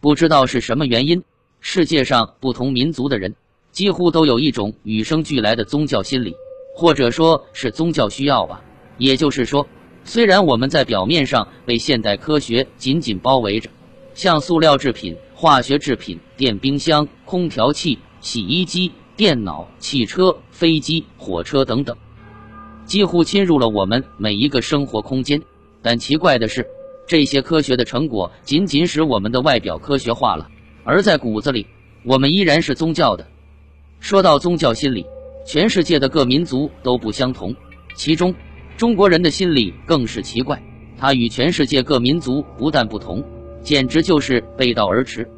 不知道是什么原因，世界上不同民族的人几乎都有一种与生俱来的宗教心理，或者说是宗教需要吧。也就是说，虽然我们在表面上被现代科学紧紧包围着，像塑料制品、化学制品、电冰箱、空调器、洗衣机、电脑、汽车、飞机、火车等等，几乎侵入了我们每一个生活空间。但奇怪的是。这些科学的成果仅仅使我们的外表科学化了，而在骨子里，我们依然是宗教的。说到宗教心理，全世界的各民族都不相同，其中中国人的心理更是奇怪。他与全世界各民族不但不同，简直就是背道而驰。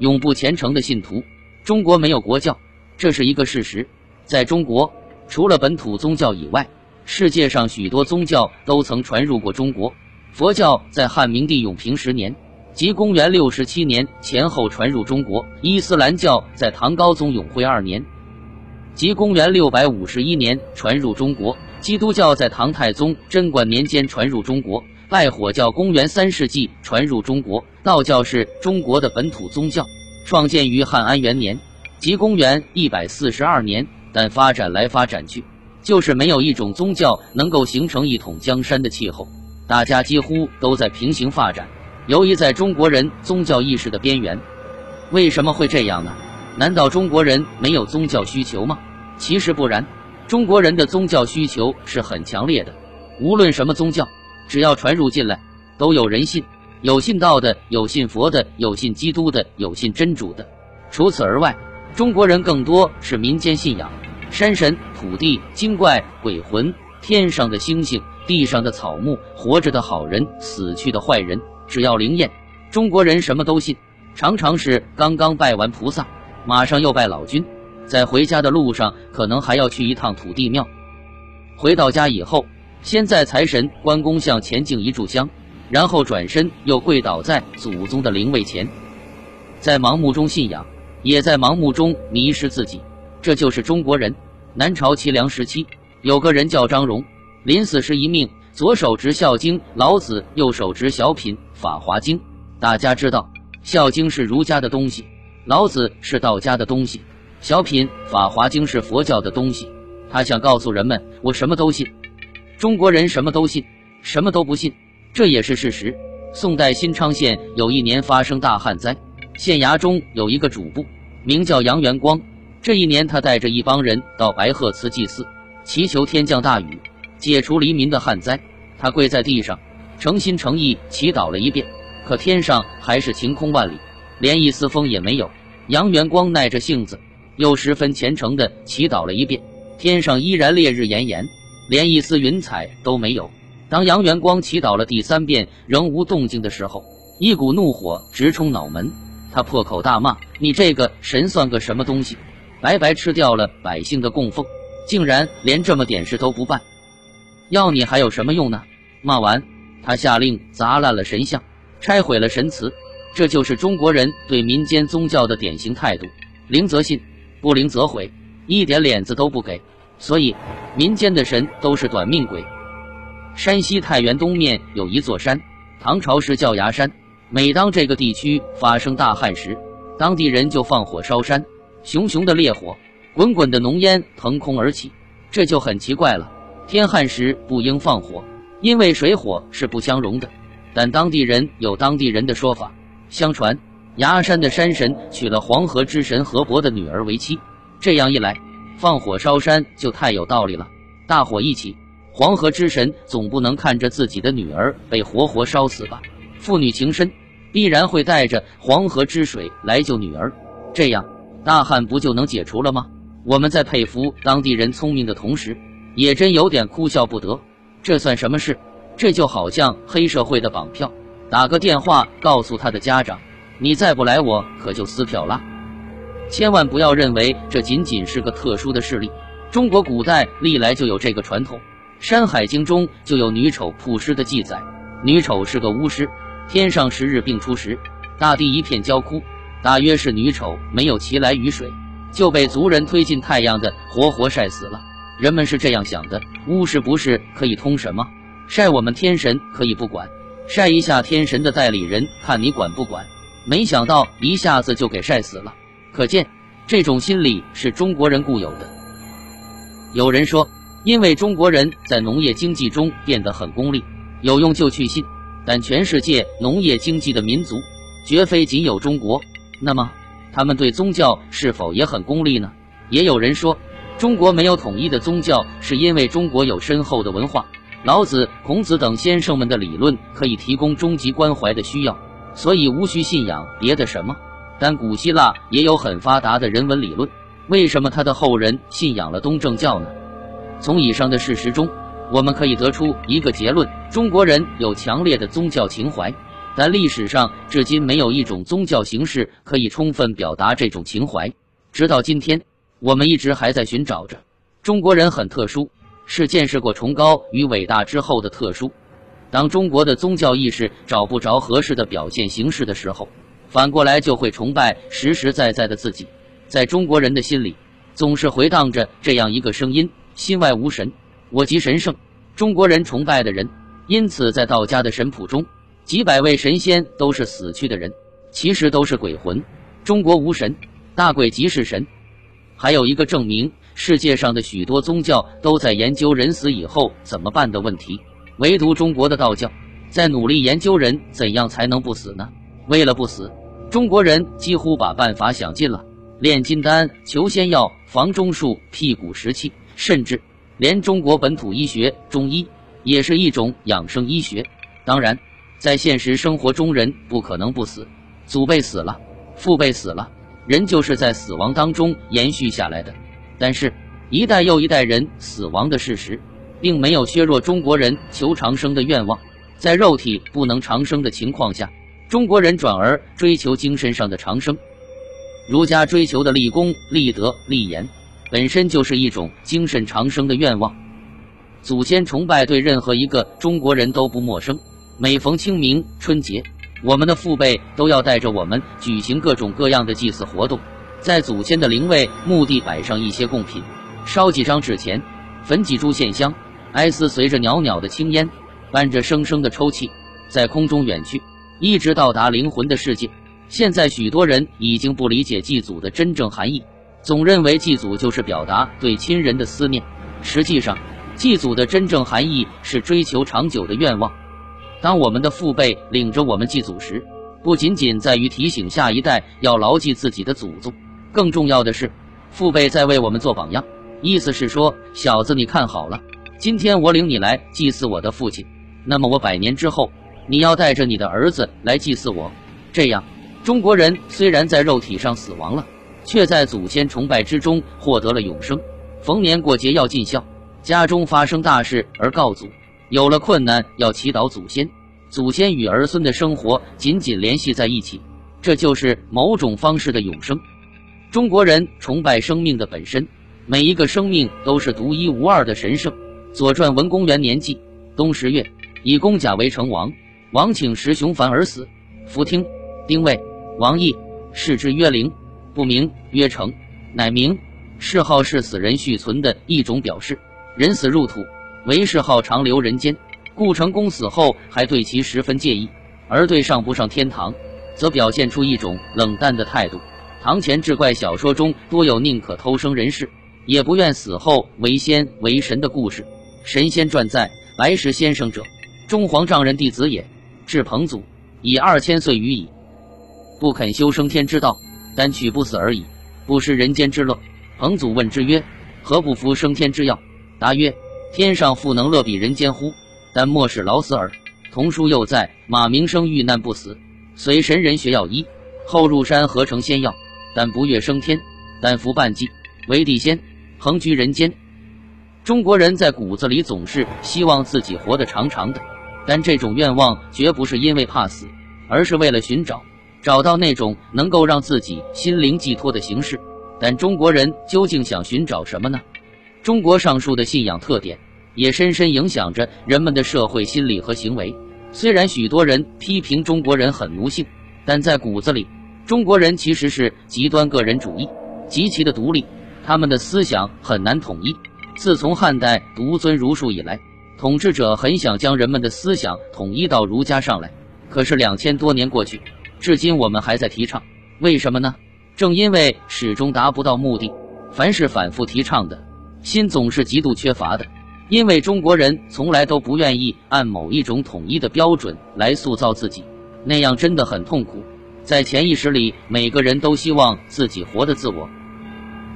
永不虔诚的信徒，中国没有国教，这是一个事实。在中国，除了本土宗教以外，世界上许多宗教都曾传入过中国。佛教在汉明帝永平十年，即公元六十七年前后传入中国；伊斯兰教在唐高宗永徽二年，即公元六百五十一年传入中国；基督教在唐太宗贞观年间传入中国；拜火教公元三世纪传入中国；道教是中国的本土宗教，创建于汉安元年，即公元一百四十二年，但发展来发展去，就是没有一种宗教能够形成一统江山的气候。大家几乎都在平行发展，由于在中国人宗教意识的边缘。为什么会这样呢？难道中国人没有宗教需求吗？其实不然，中国人的宗教需求是很强烈的。无论什么宗教，只要传入进来，都有人信。有信道的，有信佛的，有信基督的，有信真主的。除此而外，中国人更多是民间信仰：山神、土地、精怪、鬼魂、天上的星星。地上的草木，活着的好人，死去的坏人，只要灵验，中国人什么都信。常常是刚刚拜完菩萨，马上又拜老君，在回家的路上，可能还要去一趟土地庙。回到家以后，先在财神关公像前敬一炷香，然后转身又跪倒在祖宗的灵位前，在盲目中信仰，也在盲目中迷失自己。这就是中国人。南朝齐梁时期，有个人叫张荣。临死时一命，左手执《孝经》，老子右手执小品《法华经》。大家知道，《孝经》是儒家的东西，老子是道家的东西，小品《法华经》是佛教的东西。他想告诉人们，我什么都信。中国人什么都信，什么都不信，这也是事实。宋代新昌县有一年发生大旱灾，县衙中有一个主簿，名叫杨元光。这一年，他带着一帮人到白鹤祠祭祀，祈求天降大雨。解除黎民的旱灾，他跪在地上，诚心诚意祈祷了一遍，可天上还是晴空万里，连一丝风也没有。杨元光耐着性子，又十分虔诚地祈祷了一遍，天上依然烈日炎炎，连一丝云彩都没有。当杨元光祈祷了第三遍仍无动静的时候，一股怒火直冲脑门，他破口大骂：“你这个神算个什么东西？白白吃掉了百姓的供奉，竟然连这么点事都不办！”要你还有什么用呢？骂完，他下令砸烂了神像，拆毁了神祠。这就是中国人对民间宗教的典型态度：灵则信，不灵则毁，一点脸子都不给。所以，民间的神都是短命鬼。山西太原东面有一座山，唐朝时叫崖山。每当这个地区发生大旱时，当地人就放火烧山，熊熊的烈火，滚滚的浓烟腾空而起，这就很奇怪了。天旱时不应放火，因为水火是不相容的。但当地人有当地人的说法。相传崖山的山神娶了黄河之神河伯的女儿为妻，这样一来，放火烧山就太有道理了。大火一起，黄河之神总不能看着自己的女儿被活活烧死吧？父女情深，必然会带着黄河之水来救女儿，这样大旱不就能解除了吗？我们在佩服当地人聪明的同时。也真有点哭笑不得，这算什么事？这就好像黑社会的绑票，打个电话告诉他的家长，你再不来，我可就撕票啦。千万不要认为这仅仅是个特殊的事例，中国古代历来就有这个传统，《山海经》中就有女丑曝尸的记载。女丑是个巫师，天上十日并出时，大地一片焦枯，大约是女丑没有祈来雨水，就被族人推进太阳的活活晒死了。人们是这样想的：巫师不是可以通神吗？晒我们天神可以不管，晒一下天神的代理人，看你管不管。没想到一下子就给晒死了。可见这种心理是中国人固有的。有人说，因为中国人在农业经济中变得很功利，有用就去信。但全世界农业经济的民族，绝非仅有中国。那么，他们对宗教是否也很功利呢？也有人说，中国没有统一的宗教，是因为中国有深厚的文化，老子、孔子等先生们的理论可以提供终极关怀的需要，所以无需信仰别的什么。但古希腊也有很发达的人文理论，为什么他的后人信仰了东正教呢？从以上的事实中。我们可以得出一个结论：中国人有强烈的宗教情怀，但历史上至今没有一种宗教形式可以充分表达这种情怀。直到今天，我们一直还在寻找着。中国人很特殊，是见识过崇高与伟大之后的特殊。当中国的宗教意识找不着合适的表现形式的时候，反过来就会崇拜实实在在的自己。在中国人的心里，总是回荡着这样一个声音：心外无神。我即神圣，中国人崇拜的人，因此在道家的神谱中，几百位神仙都是死去的人，其实都是鬼魂。中国无神，大鬼即是神。还有一个证明，世界上的许多宗教都在研究人死以后怎么办的问题，唯独中国的道教在努力研究人怎样才能不死呢？为了不死，中国人几乎把办法想尽了：炼金丹、求仙药、防中术、辟谷食气，甚至。连中国本土医学中医也是一种养生医学。当然，在现实生活中，人不可能不死，祖辈死了，父辈死了，人就是在死亡当中延续下来的。但是，一代又一代人死亡的事实，并没有削弱中国人求长生的愿望。在肉体不能长生的情况下，中国人转而追求精神上的长生。儒家追求的立功、立德、立言。本身就是一种精神长生的愿望，祖先崇拜对任何一个中国人都不陌生。每逢清明、春节，我们的父辈都要带着我们举行各种各样的祭祀活动，在祖先的灵位墓地摆上一些贡品，烧几张纸钱，焚几炷线香，哀思随着袅袅的青烟，伴着声声的抽泣，在空中远去，一直到达灵魂的世界。现在许多人已经不理解祭祖的真正含义。总认为祭祖就是表达对亲人的思念，实际上，祭祖的真正含义是追求长久的愿望。当我们的父辈领着我们祭祖时，不仅仅在于提醒下一代要牢记自己的祖宗，更重要的是，父辈在为我们做榜样。意思是说，小子，你看好了，今天我领你来祭祀我的父亲，那么我百年之后，你要带着你的儿子来祭祀我。这样，中国人虽然在肉体上死亡了。却在祖先崇拜之中获得了永生。逢年过节要尽孝，家中发生大事而告祖，有了困难要祈祷祖先，祖先与儿孙的生活紧紧联系在一起，这就是某种方式的永生。中国人崇拜生命的本身，每一个生命都是独一无二的神圣。《左传》文公元年纪冬十月，以公甲为成王，王请石雄凡而死。福听丁未，王义视之曰灵。不明曰成，乃名。谥号是死人续存的一种表示。人死入土，为谥号长留人间，故成功死后还对其十分介意，而对上不上天堂，则表现出一种冷淡的态度。堂前志怪小说中多有宁可偷生人世，也不愿死后为仙为神的故事。神仙传在来时先生者，中皇丈人弟子也。至彭祖已二千岁余矣，不肯修升天之道。但取不死而已，不失人间之乐。彭祖问之曰：“何不服升天之药？”答曰：“天上复能乐比人间乎？但莫使老死耳。”童书又在：马明生遇难不死，随神人学药医，后入山合成仙药，但不跃升天，但服半剂为地仙，横居人间。中国人在骨子里总是希望自己活得长长的，但这种愿望绝不是因为怕死，而是为了寻找。找到那种能够让自己心灵寄托的形式，但中国人究竟想寻找什么呢？中国上述的信仰特点也深深影响着人们的社会心理和行为。虽然许多人批评中国人很奴性，但在骨子里，中国人其实是极端个人主义，极其的独立。他们的思想很难统一。自从汉代独尊儒术以来，统治者很想将人们的思想统一到儒家上来。可是两千多年过去。至今我们还在提倡。为什么呢？正因为始终达不到目的，凡是反复提倡的，心总是极度缺乏的。因为中国人从来都不愿意按某一种统一的标准来塑造自己，那样真的很痛苦。在潜意识里，每个人都希望自己活得自我。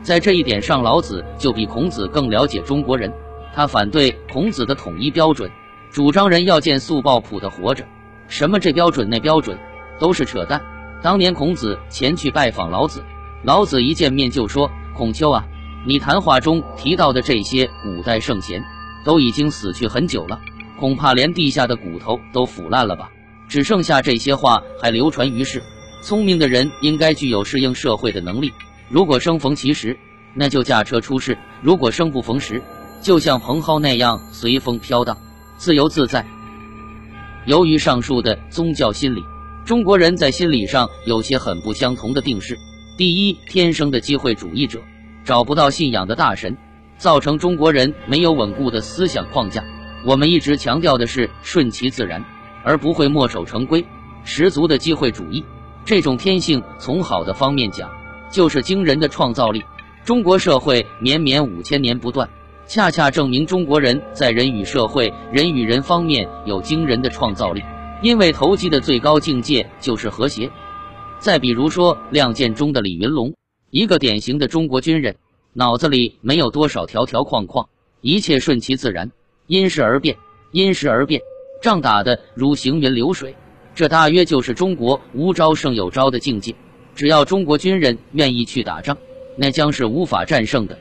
在这一点上，老子就比孔子更了解中国人。他反对孔子的统一标准，主张人要见素抱朴的活着。什么这标准那标准，都是扯淡。当年孔子前去拜访老子，老子一见面就说：“孔丘啊，你谈话中提到的这些古代圣贤，都已经死去很久了，恐怕连地下的骨头都腐烂了吧？只剩下这些话还流传于世。聪明的人应该具有适应社会的能力。”如果生逢其时，那就驾车出世；如果生不逢时，就像蓬蒿那样随风飘荡，自由自在。由于上述的宗教心理，中国人在心理上有些很不相同的定式：第一，天生的机会主义者，找不到信仰的大神，造成中国人没有稳固的思想框架。我们一直强调的是顺其自然，而不会墨守成规。十足的机会主义，这种天性，从好的方面讲。就是惊人的创造力。中国社会绵绵五千年不断，恰恰证明中国人在人与社会、人与人方面有惊人的创造力。因为投机的最高境界就是和谐。再比如说《亮剑》中的李云龙，一个典型的中国军人，脑子里没有多少条条框框，一切顺其自然，因势而变，因时而变，仗打的如行云流水。这大约就是中国无招胜有招的境界。只要中国军人愿意去打仗，那将是无法战胜的。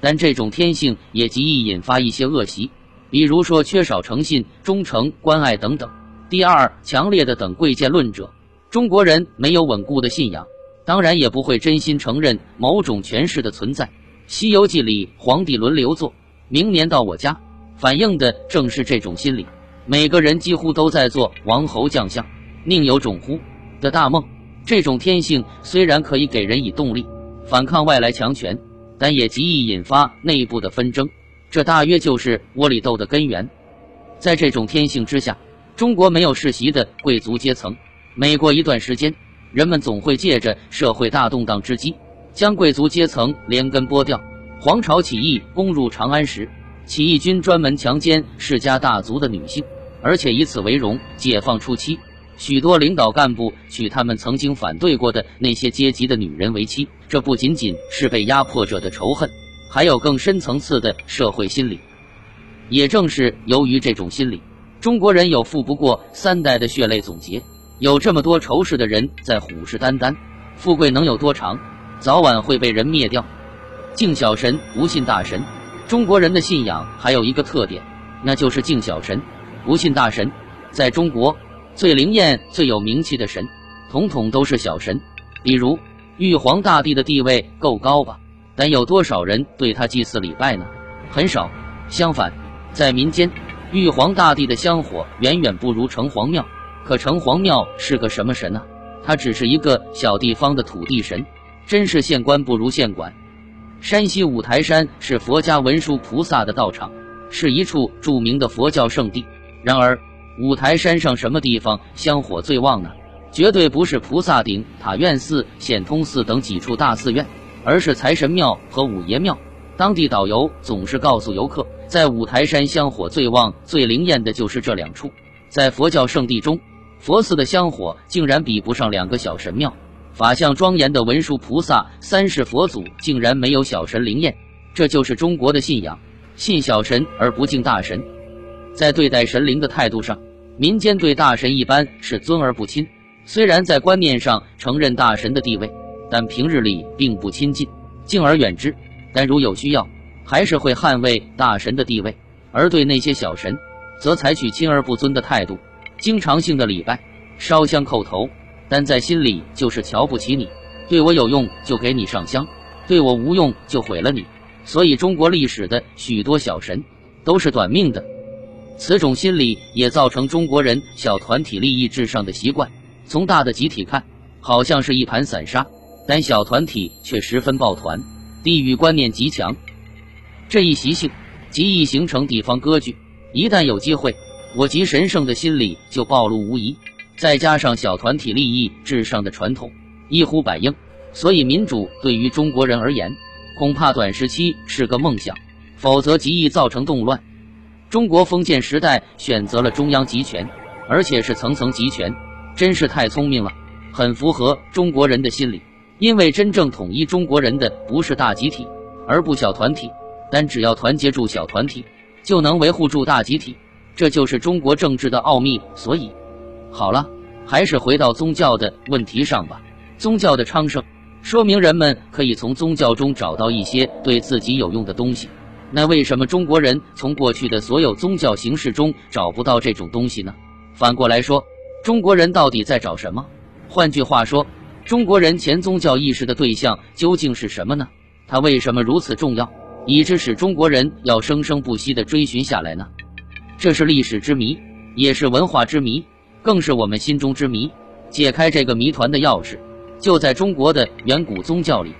但这种天性也极易引发一些恶习，比如说缺少诚信、忠诚、关爱等等。第二，强烈的等贵贱论者，中国人没有稳固的信仰，当然也不会真心承认某种权势的存在。《西游记》里皇帝轮流做，明年到我家，反映的正是这种心理。每个人几乎都在做王侯将相，宁有种乎的大梦。这种天性虽然可以给人以动力，反抗外来强权，但也极易引发内部的纷争。这大约就是窝里斗的根源。在这种天性之下，中国没有世袭的贵族阶层。每过一段时间，人们总会借着社会大动荡之机，将贵族阶层连根剥掉。黄巢起义攻入长安时，起义军专门强奸世家大族的女性，而且以此为荣。解放初期。许多领导干部娶他们曾经反对过的那些阶级的女人为妻，这不仅仅是被压迫者的仇恨，还有更深层次的社会心理。也正是由于这种心理，中国人有富不过三代的血泪总结，有这么多仇视的人在虎视眈眈。富贵能有多长？早晚会被人灭掉。敬小神，不信大神。中国人的信仰还有一个特点，那就是敬小神，不信大神。在中国。最灵验、最有名气的神，统统都是小神。比如玉皇大帝的地位够高吧？但有多少人对他祭祀礼拜呢？很少。相反，在民间，玉皇大帝的香火远远不如城隍庙。可城隍庙是个什么神呢？他只是一个小地方的土地神，真是县官不如县管。山西五台山是佛家文殊菩萨的道场，是一处著名的佛教圣地。然而，五台山上什么地方香火最旺呢？绝对不是菩萨顶、塔院寺、显通寺等几处大寺院，而是财神庙和五爷庙。当地导游总是告诉游客，在五台山香火最旺、最灵验的就是这两处。在佛教圣地中，佛寺的香火竟然比不上两个小神庙。法相庄严的文殊菩萨、三世佛祖竟然没有小神灵验，这就是中国的信仰，信小神而不敬大神。在对待神灵的态度上，民间对大神一般是尊而不亲。虽然在观念上承认大神的地位，但平日里并不亲近，敬而远之。但如有需要，还是会捍卫大神的地位。而对那些小神，则采取亲而不尊的态度，经常性的礼拜、烧香叩头，但在心里就是瞧不起你。对我有用就给你上香，对我无用就毁了你。所以中国历史的许多小神都是短命的。此种心理也造成中国人小团体利益至上的习惯。从大的集体看，好像是一盘散沙，但小团体却十分抱团，地域观念极强。这一习性极易形成地方割据。一旦有机会，我极神圣的心理就暴露无遗。再加上小团体利益至上的传统，一呼百应，所以民主对于中国人而言，恐怕短时期是个梦想，否则极易造成动乱。中国封建时代选择了中央集权，而且是层层集权，真是太聪明了，很符合中国人的心理。因为真正统一中国人的不是大集体，而不小团体，但只要团结住小团体，就能维护住大集体，这就是中国政治的奥秘。所以，好了，还是回到宗教的问题上吧。宗教的昌盛，说明人们可以从宗教中找到一些对自己有用的东西。那为什么中国人从过去的所有宗教形式中找不到这种东西呢？反过来说，中国人到底在找什么？换句话说。中国人前宗教意识的对象究竟是什么呢？它为什么如此重要，以致使中国人要生生不息地追寻下来呢？这是历史之谜，也是文化之谜，更是我们心中之谜。解开这个谜团的钥匙，就在中国的远古宗教里。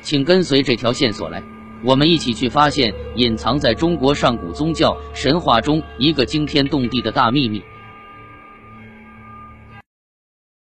请跟随这条线索来，我们一起去发现隐藏在中国上古宗教神话中一个惊天动地的大秘密。